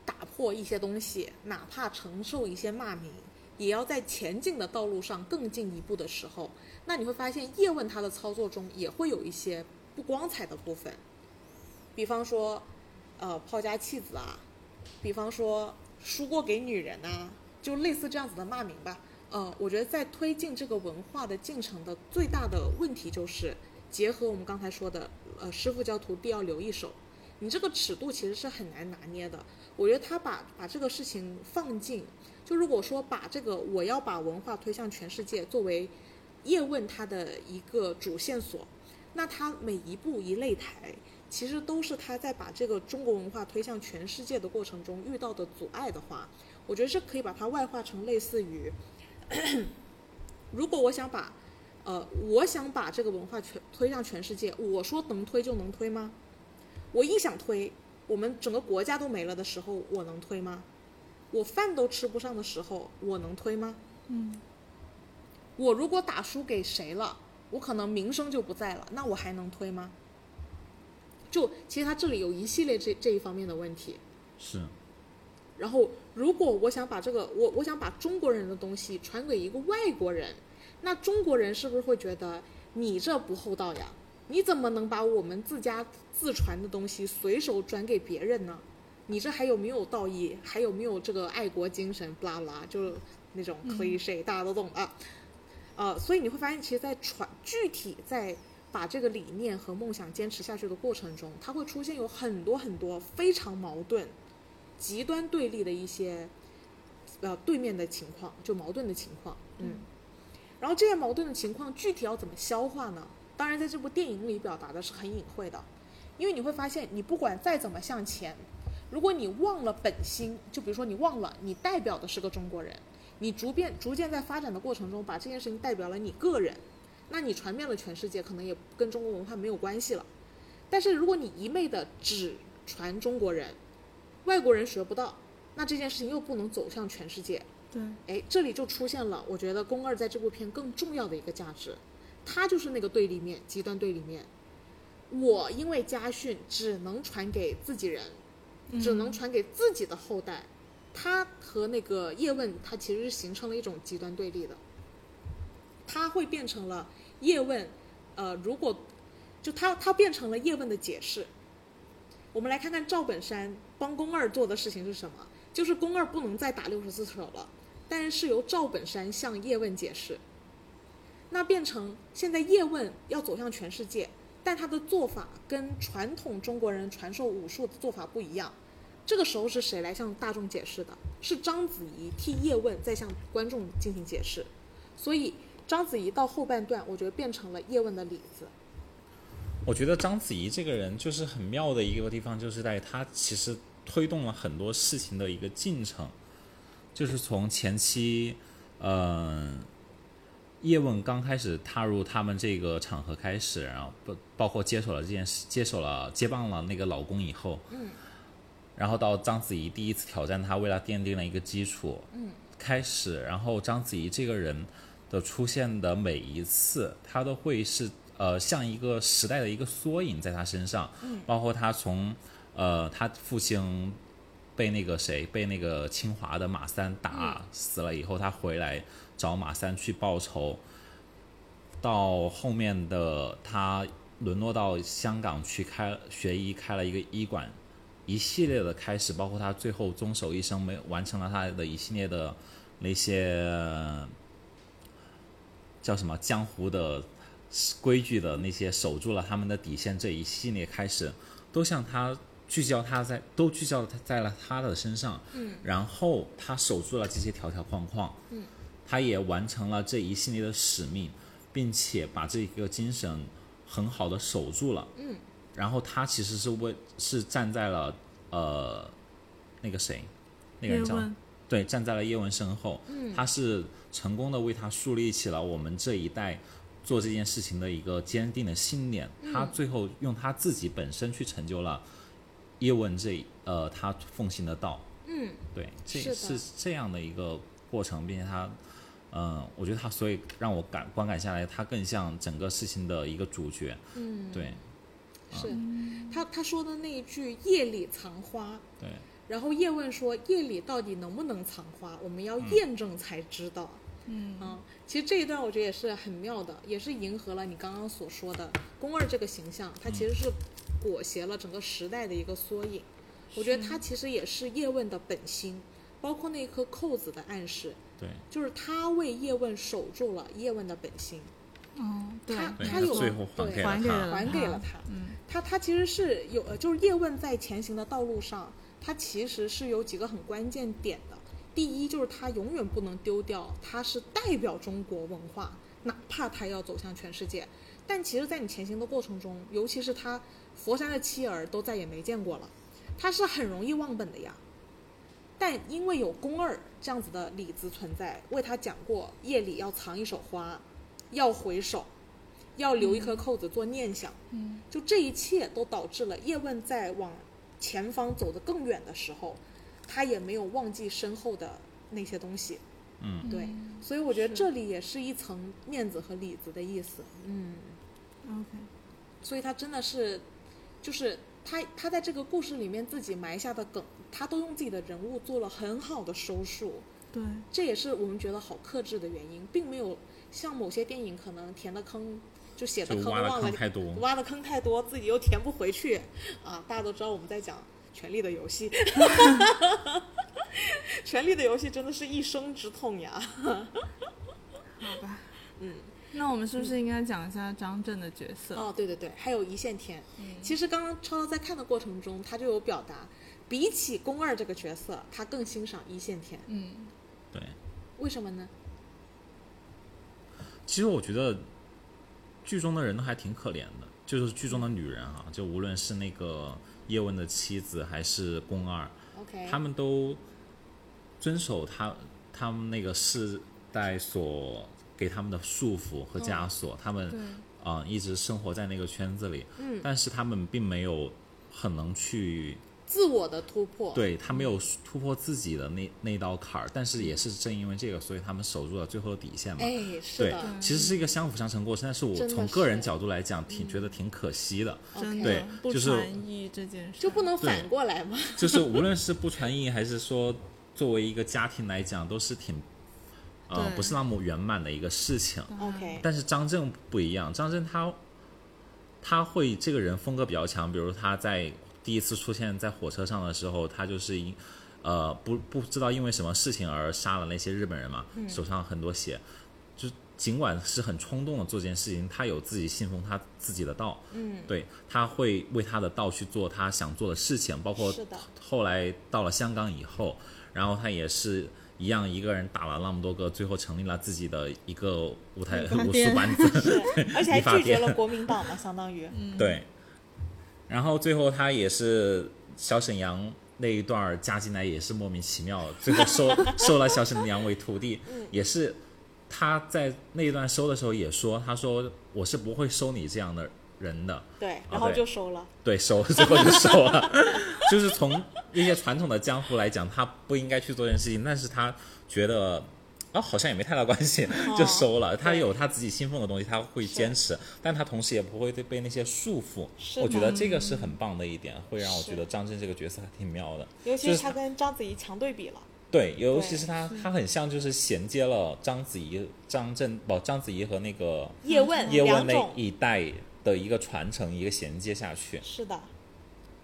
打破一些东西，哪怕承受一些骂名，也要在前进的道路上更进一步的时候，那你会发现叶问他的操作中也会有一些不光彩的部分，比方说呃抛家弃子啊，比方说输过给女人啊，就类似这样子的骂名吧。呃，我觉得在推进这个文化的进程的最大的问题就是，结合我们刚才说的，呃，师傅教徒弟要留一手，你这个尺度其实是很难拿捏的。我觉得他把把这个事情放进，就如果说把这个我要把文化推向全世界作为叶问他的一个主线索，那他每一步一擂台，其实都是他在把这个中国文化推向全世界的过程中遇到的阻碍的话，我觉得是可以把它外化成类似于，如果我想把，呃，我想把这个文化全推向全世界，我说能推就能推吗？我一想推，我们整个国家都没了的时候，我能推吗？我饭都吃不上的时候，我能推吗？嗯我如果打输给谁了，我可能名声就不在了，那我还能推吗？就其实他这里有一系列这这一方面的问题。是，然后，如果我想把这个我我想把中国人的东西传给一个外国人，那中国人是不是会觉得你这不厚道呀？你怎么能把我们自家自传的东西随手转给别人呢？你这还有没有道义？还有没有这个爱国精神？不拉不拉，就是那种 cliche，、大家都懂啊。呃，所以你会发现，其实，在传具体在把这个理念和梦想坚持下去的过程中，它会出现有很多很多非常矛盾、极端对立的一些呃对面的情况，就矛盾的情况。嗯，然后这些矛盾的情况具体要怎么消化呢？当然，在这部电影里表达的是很隐晦的，因为你会发现，你不管再怎么向前，如果你忘了本心，就比如说你忘了你代表的是个中国人，你逐渐逐渐在发展的过程中，把这件事情代表了你个人，那你传遍了全世界，可能也跟中国文化没有关系了。但是如果你一昧的只传中国人，外国人学不到，那这件事情又不能走向全世界。对，哎，这里就出现了，我觉得宫二在这部片更重要的一个价值，他就是那个对立面，极端对立面。我因为家训只能传给自己人，只能传给自己的后代，他和那个叶问，他其实是形成了一种极端对立的。他会变成了叶问，呃，如果就他他变成了叶问的解释。我们来看看赵本山帮宫二做的事情是什么，就是宫二不能再打六十四手了，但是是由赵本山向叶问解释。那变成现在叶问要走向全世界，但他的做法跟传统中国人传授武术的做法不一样。这个时候是谁来向大众解释的？是章子怡替叶问在向观众进行解释。所以章子怡到后半段，我觉得变成了叶问的里子。我觉得章子怡这个人就是很妙的一个地方，就是在于她其实推动了很多事情的一个进程，就是从前期，嗯、叶问刚开始踏入他们这个场合开始，然后不包括接手了这件事，接手了接棒了那个老公以后，嗯，然后到章子怡第一次挑战他，为他奠定了一个基础，嗯，开始，然后章子怡这个人的出现的每一次，他都会是呃像一个时代的一个缩影在他身上，嗯，包括他从呃他父亲被那个谁被那个清华的马三打死了以后，他回来找马三去报仇，到后面的他沦落到香港去开学医，开了一个医馆，一系列的开始，包括他最后终守一生，没完成了他的一系列的那些叫什么江湖的规矩的那些守住了他们的底线这一系列开始，都向他聚焦他在都聚焦他在了他的身上，嗯，然后他守住了这些条条框框，嗯，他也完成了这一系列的使命，并且把这个精神很好的守住了，嗯，然后他其实是为是站在了呃那个谁，那个人叫，对，站在了叶问身后，嗯。他是成功的为他树立起了我们这一代做这件事情的一个坚定的信念。嗯。他最后用他自己本身去成就了叶问这呃他奉行的道。嗯，对，这是是这样的一个过程，并且他，嗯、我觉得他所以让我感观感下来，他更像整个事情的一个主角。嗯，对。是。他他说的那一句“夜里藏花。对，”，然后叶问说：“夜里到底能不能藏花？我们要验证才知道。嗯。啊，其实这一段我觉得也是很妙的，也是迎合了你刚刚所说的宫二这个形象，它其实是裹挟了整个时代的一个缩影。我觉得它其实也是叶问的本心，包括那颗扣子的暗示，对，就是他为叶问守住了叶问的本心，哦，对，他他有最后还对给了他还给了还给了他。嗯他他其实是有，呃，就是叶问在前行的道路上，他其实是有几个很关键点的。第一就是他永远不能丢掉，他是代表中国文化，哪怕他要走向全世界。但其实，在你前行的过程中，尤其是他佛山的妻儿都再也没见过了，他是很容易忘本的呀。但因为有宫二这样子的李子存在，为他讲过夜里要藏一手花，要回首，要留一颗扣子做念想。嗯就这一切都导致了叶问在往前方走得更远的时候，他也没有忘记身后的那些东西。嗯，对，所以我觉得这里也是一层面子和里子的意思。嗯，，OK，所以他真的是，就是他他在这个故事里面自己埋下的梗，他都用自己的人物做了很好的收束。对，这也是我们觉得好克制的原因，并没有像某些电影可能填的坑就写的就挖的坑忘了坑太多。挖的坑太多，自己又填不回去啊！大家都知道我们在讲《权力的游戏》，《权力的游戏》真的是一生之痛呀。好吧，嗯，那我们是不是应该讲一下张震的角色？哦，对对对，还有一线天。嗯其实刚刚超超在看的过程中，他就有表达，比起宫二这个角色，他更欣赏一线天。嗯，对，为什么呢？其实我觉得剧中的人都还挺可怜的，就是剧中的女人啊，就无论是那个叶问的妻子还是宫二，OK，他们都遵守他他们那个世代所给他们的束缚和枷锁，他们嗯，啊、一直生活在那个圈子里，嗯，但是他们并没有很能去自我的突破，对他没有突破自己的那那道坎儿，但是也是正因为这个，所以他们守住了最后的底线嘛。哎，是对的，其实是一个相辅相成过程，但是我从个人角度来讲，挺觉得挺可惜的。对就是传译这件事。就不能反过来吗？就是无论是不传艺，还是说作为一个家庭来讲，都是挺呃不是那么圆满的一个事情。OK，但是张震不一样，张震他他会这个人风格比较强，比如他在第一次出现在火车上的时候，他就是因呃不不知道因为什么事情而杀了那些日本人嘛，手上很多血，就尽管是很冲动的做这件事情，他有自己信奉他自己的道，嗯，对，他会为他的道去做他想做的事情，包括后来到了香港以后，然后他也是一样一个人打了那么多个，最后成立了自己的一个舞台武术班子，而且还拒绝了国民党嘛，相当于，对，然后最后他也是小沈阳那一段加进来也是莫名其妙，最后收收了小沈阳为徒弟，也是他在那一段收的时候也说，他说我是不会收你这样的人的，对，然后就收了，对，收了之后就收了，就是从一些传统的江湖来讲，他不应该去做这件事情，但是他觉得。啊，好像也没太大关系，就收了。他有他自己信奉的东西，他会坚持，但他同时也不会被被那些束缚。我觉得这个是很棒的一点，会让我觉得张震这个角色还挺妙的。尤其是是他跟章子怡强对比了，对，尤其是他，他很像就是衔接了章子怡、张震不，章子怡和那个叶问叶问那，一代的一个传承，一个衔接下去。是的，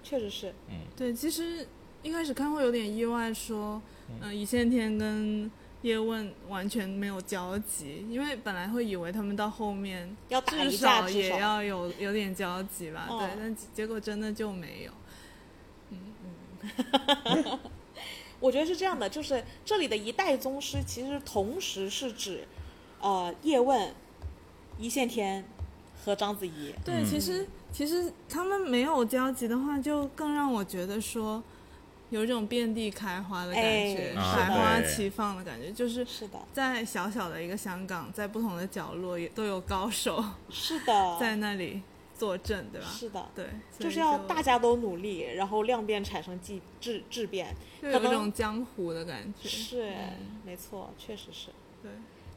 确实是，嗯。对，其实一开始看会有点意外，说，嗯、一线天跟叶问完全没有交集，因为本来会以为他们到后面要至，少。也要有有点交集吧，哦。对，但结果真的就没有。嗯嗯。我觉得是这样的，就是这里的一代宗师其实同时是指，呃，叶问、一线天和章子怡。对，嗯其实其实他们没有交集的话，就更让我觉得说，有一种遍地开花的感觉，哎百花齐放的感觉，就是是的，在小小的一个香港，在不同的角落也都有高手是的，在那里坐镇，对吧？是的，对，就是要大家都努力，然后量变产生质质质变。就有一种江湖的感觉。是，嗯没错，确实是。对，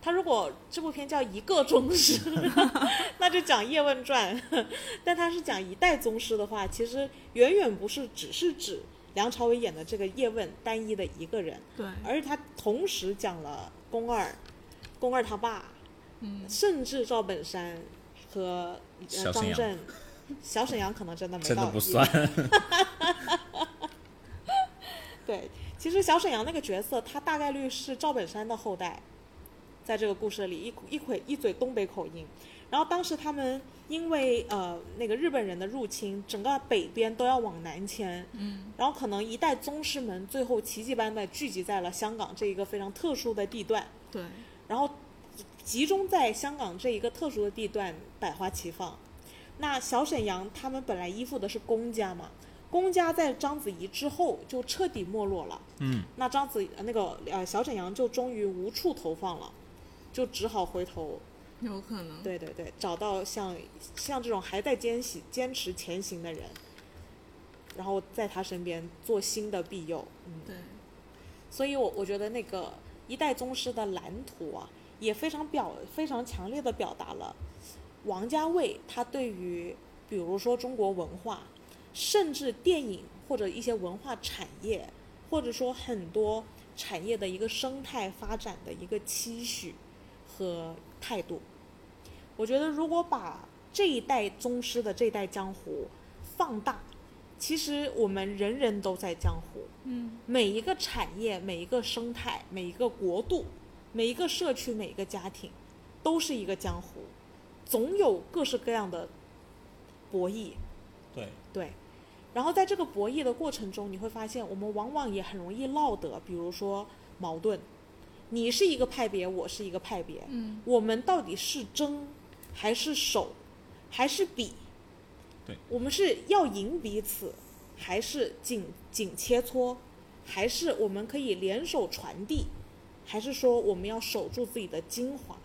他如果这部片叫一个宗师，那就讲《叶问传》；但他是讲一代宗师的话，其实远远不是只是指梁朝伟演的这个叶问单一的一个人，对，而是他同时讲了宫二、宫二他爸，嗯，甚至赵本山和、呃、小沈阳。张震。小沈阳可能真的没真的不算，对，其实小沈阳那个角色，他大概率是赵本山的后代，在这个故事里一一口一嘴东北口音。然后当时他们因为呃那个日本人的入侵，整个北边都要往南迁，嗯，然后可能一代宗师们最后奇迹般的聚集在了香港这一个非常特殊的地段，对，然后集中在香港这一个特殊的地段，百花齐放。那小沈阳他们本来依附的是公家嘛，公家在章子怡之后就彻底没落了。嗯，那章子呃那个呃小沈阳就终于无处投放了，就只好回头，有可能。对对对，找到像像这种还在坚持坚持前行的人，然后在他身边做新的庇佑。嗯，对，所以我我觉得那个一代宗师的蓝图啊，也非常表非常强烈的表达了王家卫他对于比如说中国文化，甚至电影或者一些文化产业，或者说很多产业的一个生态发展的一个期许和态度。我觉得如果把这一代宗师的这一代江湖放大，其实我们人人都在江湖。嗯，每一个产业、每一个生态、每一个国度、每一个社区、每一个家庭，都是一个江湖，总有各式各样的博弈。对，对，然后在这个博弈的过程中，你会发现我们往往也很容易落得，比如说矛盾，你是一个派别，我是一个派别，嗯，我们到底是争还是守，还是比？对，我们是要赢彼此，还是紧紧切磋，还是我们可以联手传递，还是说我们要守住自己的精华，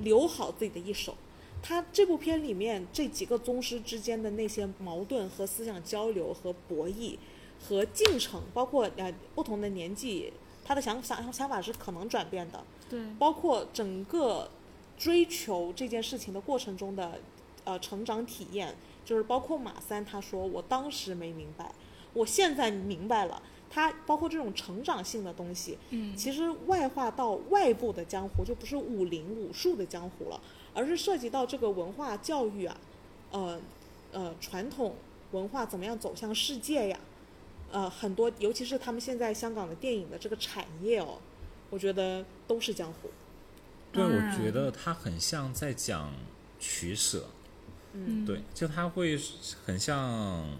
留好自己的一手？他这部片里面这几个宗师之间的那些矛盾和思想交流和博弈和进程，包括呃不同的年纪，他的想想想法是可能转变的，对，包括整个追求这件事情的过程中的呃成长体验，就是包括马三他说我当时没明白，我现在明白了。他包括这种成长性的东西，嗯，其实外化到外部的江湖就不是武林武术的江湖了，而是涉及到这个文化教育啊，呃呃传统文化怎么样走向世界呀，呃很多尤其是他们现在香港的电影的这个产业哦，我觉得都是江湖。对，我觉得他很像在讲取舍，嗯对，就他会很像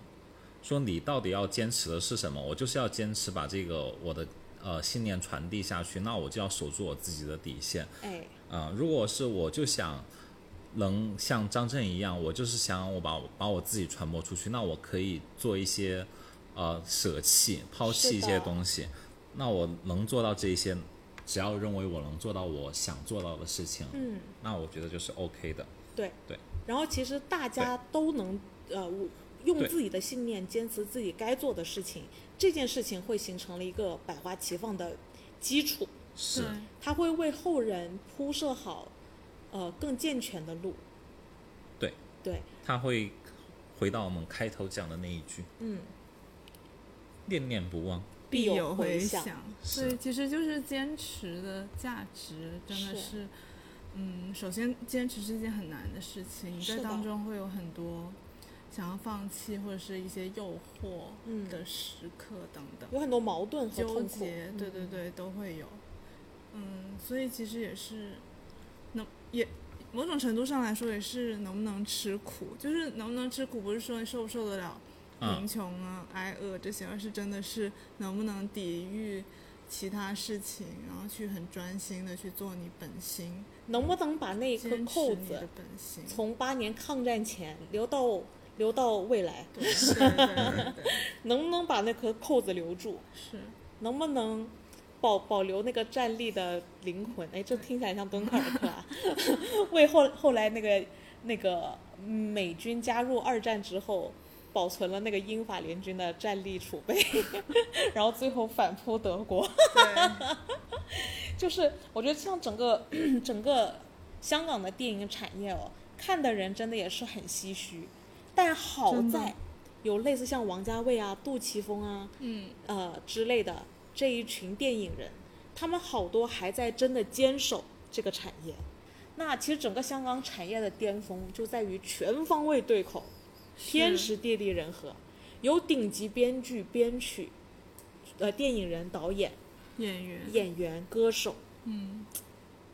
说你到底要坚持的是什么？我就是要坚持把这个我的呃信念传递下去，那我就要守住我自己的底线哎，啊、如果是我就想能像张震一样，我就是想我把把我自己传播出去，那我可以做一些呃舍弃、抛弃一些东西，那我能做到这一些。只要认为我能做到我想做到的事情，嗯，那我觉得就是 OK 的。对对。然后其实大家都能呃用自己的信念坚持自己该做的事情，这件事情会形成了一个百花齐放的基础。是对，它会为后人铺设好，呃，更健全的路。对对，他会回到我们开头讲的那一句嗯，“念念不忘必有有回响响。所以其实就是坚持的价值，真的是是，嗯，首先坚持是一件很难的事情，你在当中会有很多想要放弃或者是一些诱惑嗯的时刻等等。有很多矛盾和纠。结，对对嗯，对，都会有。嗯，所以其实也是，能也某种程度上来说也是能不能吃苦，就是能不能吃苦，不是说你受不受得了嗯贫穷啊、挨饿这些，而是真的是能不能抵御其他事情，然后去很专心的去做你本心，能不能把那一颗扣子。从八年抗战前留到留到未来？对对对对对，能不能把那颗扣子留住？是。能不能保保留那个战力的灵魂？哎，这听起来像敦刻尔克啊！为后后来那个那个美军加入二战之后，保存了那个英法联军的战力储备，然后最后反扑德国。对，就是我觉得像整个 整个香港的电影产业哦，看的人真的也是很唏嘘，但好在有类似像王家卫啊、杜琪峰啊，嗯，呃之类的这一群电影人，他们好多还在真的坚守这个产业。那其实整个香港产业的巅峰就在于全方位对口，天时地利人和，有顶级编剧、编曲，呃，电影人、导演、演员，演员、歌手，嗯，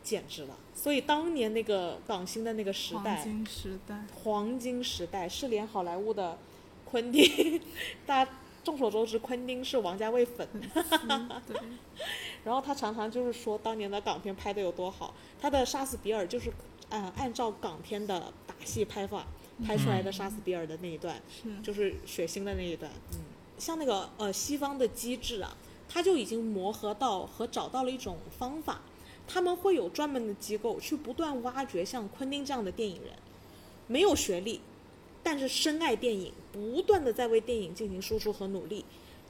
简直了。所以当年那个港星的那个时黄代，金时代，黄金时代是连好莱坞的昆汀，大家众所周知，昆汀是王家卫粉，然后他常常就是说当年的港片拍的有多好，他的《杀死比尔》就是呃按照港片的打戏拍法拍出来的《杀死比尔》的那一段，是，就是血腥的那一段。嗯，像那个呃西方的机制啊，他就已经磨合到和找到了一种方法，他们会有专门的机构去不断挖掘像昆汀这样的电影人，没有学历，但是深爱电影，不断的在为电影进行输出和努力，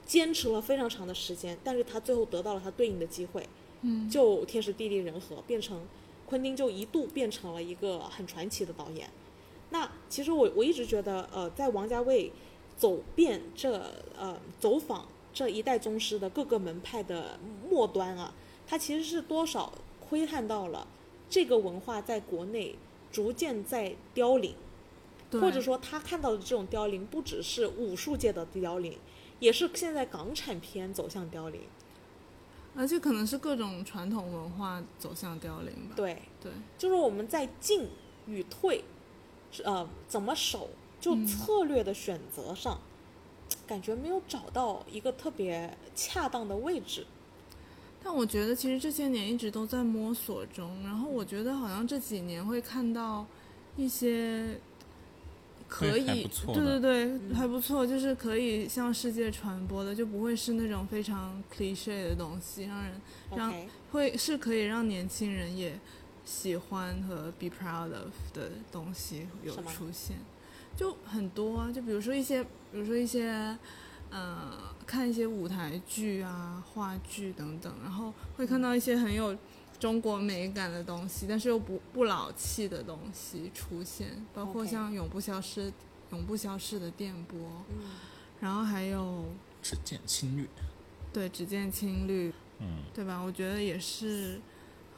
坚持了非常长的时间，但是他最后得到了他对应的机会，嗯，就天时地利人和，变成昆汀就一度变成了一个很传奇的导演。那其实我我一直觉得，呃，在王家卫走遍这呃走访这一代宗师的各个门派的末端啊，他其实是多少窥探到了这个文化在国内逐渐在凋零，或者说他看到的这种凋零，不只是武术界的凋零，也是现在港产片走向凋零。而且可能是各种传统文化走向凋零吧。对，对，就是我们在进与退，呃，怎么守，就策略的选择上，感觉没有找到一个特别恰当的位置。但我觉得其实这些年一直都在摸索中，然后我觉得好像这几年会看到一些可以对对对，还不错，就是可以向世界传播的，就不会是那种非常 cliche 的东西，让人让会是可以让年轻人也喜欢和 be proud of 的东西有出现，就很多啊，就比如说一些，比如说一些，呃，看一些舞台剧啊、话剧等等，然后会看到一些很有中国美感的东西，但是又不不老气的东西出现，包括像永不消失、永不消逝的电波，嗯。然后还有只见青绿。对只见青绿，嗯，对吧？我觉得也是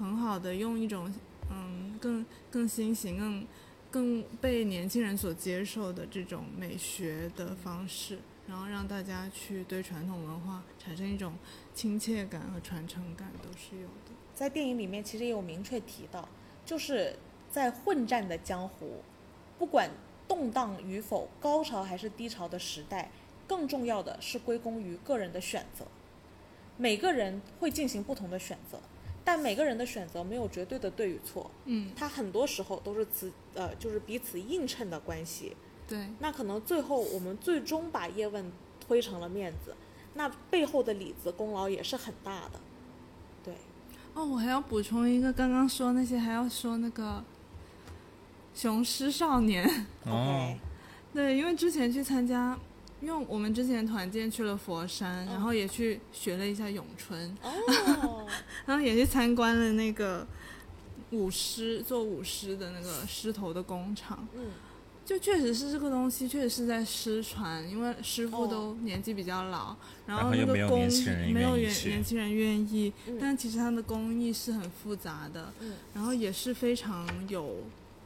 很好的，用一种嗯更更新型、更更被年轻人所接受的这种美学的方式，然后让大家去对传统文化产生一种亲切感和传承感，都是有的。在电影里面其实也有明确提到，就是在混战的江湖，不管动荡与否，高潮还是低潮的时代，更重要的是归功于个人的选择。每个人会进行不同的选择，但每个人的选择没有绝对的对与错，嗯，它很多时候都是此呃就是彼此映衬的关系。对，那可能最后我们最终把叶问推成了面子，那背后的里子功劳也是很大的。对，哦，我还要补充一个，刚刚说那些还要说那个雄狮少年。哦 OK，对，因为之前去参加，因为我们之前团建去了佛山，然后也去学了一下咏春，哦，然后也去参观了那个舞狮做舞狮的那个狮头的工厂。嗯，就确实是这个东西，确实是在失传，因为师傅哦。都年纪比较老，然然后又没有那个工年轻人没有愿意去。年年轻人愿意，嗯。但其实它的工艺是很复杂的，嗯。然后也是非常有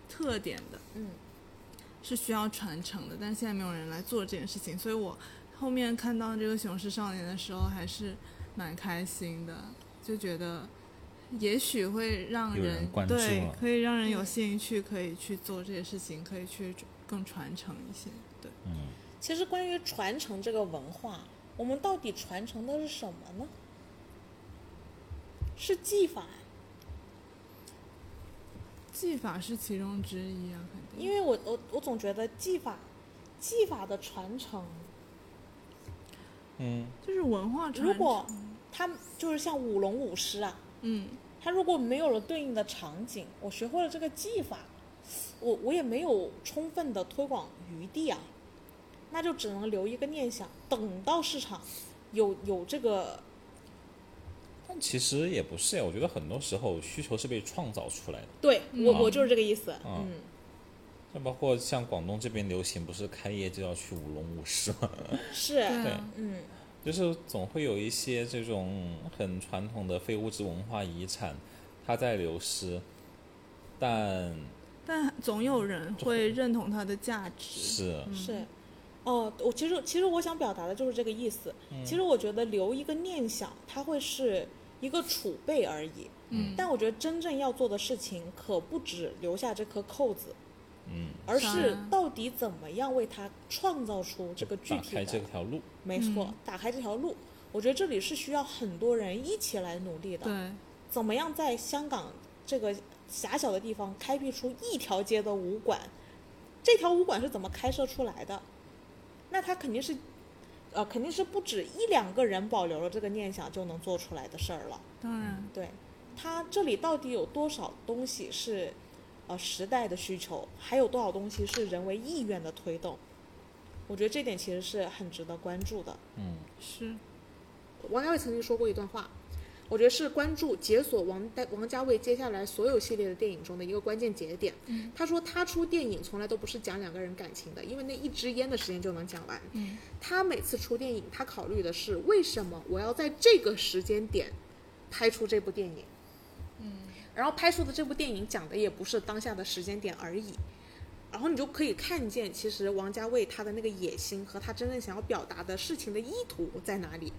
特点的。嗯是需要传承的，但是现在没有人来做这件事情，所以我后面看到这个《雄狮少年》的时候，还是蛮开心的，就觉得也许会让有人对可以让人有嗯兴趣，可以去做这些事情，可以去更传承一些。对，嗯，其实关于传承这个文化，我们到底传承的是什么呢？是技法，技法是其中之一啊，肯定。因为我我我总觉得技法，技法的传承，嗯，就是文化传承。如果他就是像舞龙舞狮啊，嗯，他如果没有了对应的场景，我学会了这个技法，我我也没有充分的推广余地啊，那就只能留一个念想，等到市场有有这个但其实也不是呀，我觉得很多时候需求是被创造出来的。对我嗯我就是这个意思，嗯嗯像包括像广东这边流行，不是开业就要去舞龙舞狮吗？是，对啊，嗯就是总会有一些这种很传统的非物质文化遗产，它在流失，但但总有人会认同它的价值。是是，哦，我其实其实我想表达的就是这个意思。其实我觉得留一个念想，它会是一个储备而已。嗯，但我觉得真正要做的事情，可不止留下这颗扣子，嗯，而是到底怎么样为他创造出这个具体打开这条路，没错，嗯打开这条路。我觉得这里是需要很多人一起来努力的。对，怎么样在香港这个狭小的地方开辟出一条街的武馆？这条武馆是怎么开设出来的？那他肯定是，呃，肯定是不止一两个人保留了这个念想就能做出来的事儿了。当然，对，他这里到底有多少东西是，呃，时代的需求，还有多少东西是人为意愿的推动？我觉得这点其实是很值得关注的。嗯，是王家卫曾经说过一段话，我觉得是关注解锁王代王家卫接下来所有系列的电影中的一个关键节点。嗯他说他出电影从来都不是讲两个人感情的，因为那一支烟的时间就能讲完。嗯他每次出电影，他考虑的是为什么我要在这个时间点拍出这部电影。嗯，然后拍出的这部电影讲的也不是当下的时间点而已。然后你就可以看见，其实王家卫他的那个野心和他真正想要表达的事情的意图在哪里。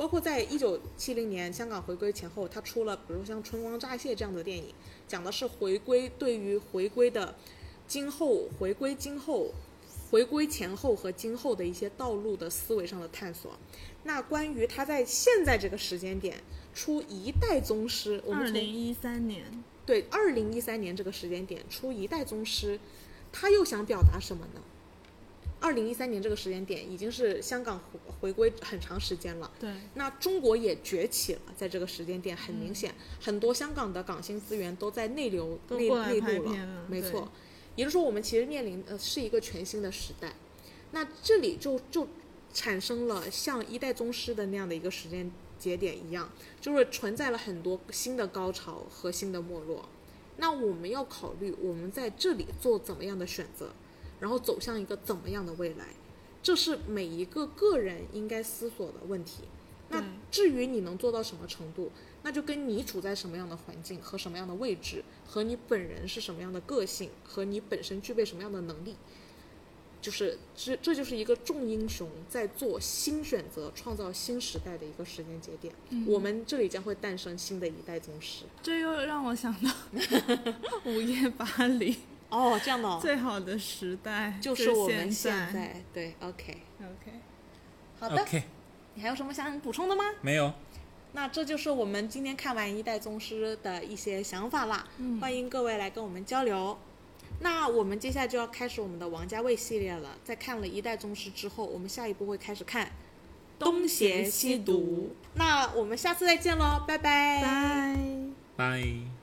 包括在一九七零年香港回归前后，他出了比如像《春光乍泄》这样的电影，讲的是回归对于回归的今后、回归今后、回归前后和今后的一些道路的思维上的探索。那关于他在现在这个时间点出一代宗师，我们从二零一三年，对，二零一三年这个时间点出一代宗师，他又想表达什么呢？二零一三年这个时间点已经是香港回回归很长时间了。对，那中国也崛起了，在这个时间点很明显，很多香港的港星资源都在内流内内陆了没错。也就是说，我们其实面临呃是一个全新的时代。那这里就就产生了像一代宗师的那样的一个时间节点一样，就是存在了很多新的高潮和新的没落。那我们要考虑我们在这里做怎么样的选择，然后走向一个怎么样的未来，这是每一个个人应该思索的问题。那至于你能做到什么程度，那就跟你处在什么样的环境和什么样的位置，和你本人是什么样的个性，和你本身具备什么样的能力，就是这这就是一个众英雄在做新选择、创造新时代的一个时间节点。我们这里将会诞生新的一代宗师。这又让我想到 午夜巴黎哦，这样的、哦，最好的时代就是我们现现在对，OK，OK，好的。OK，你还有什么想补充的吗？没有，那这就是我们今天看完《一代宗师》的一些想法啦，欢迎各位来跟我们交流。那我们接下来就要开始我们的王家卫系列了。在看了一代宗师之后，我们下一步会开始看《东邪西毒》。那我们下次再见喽，拜拜。拜。拜。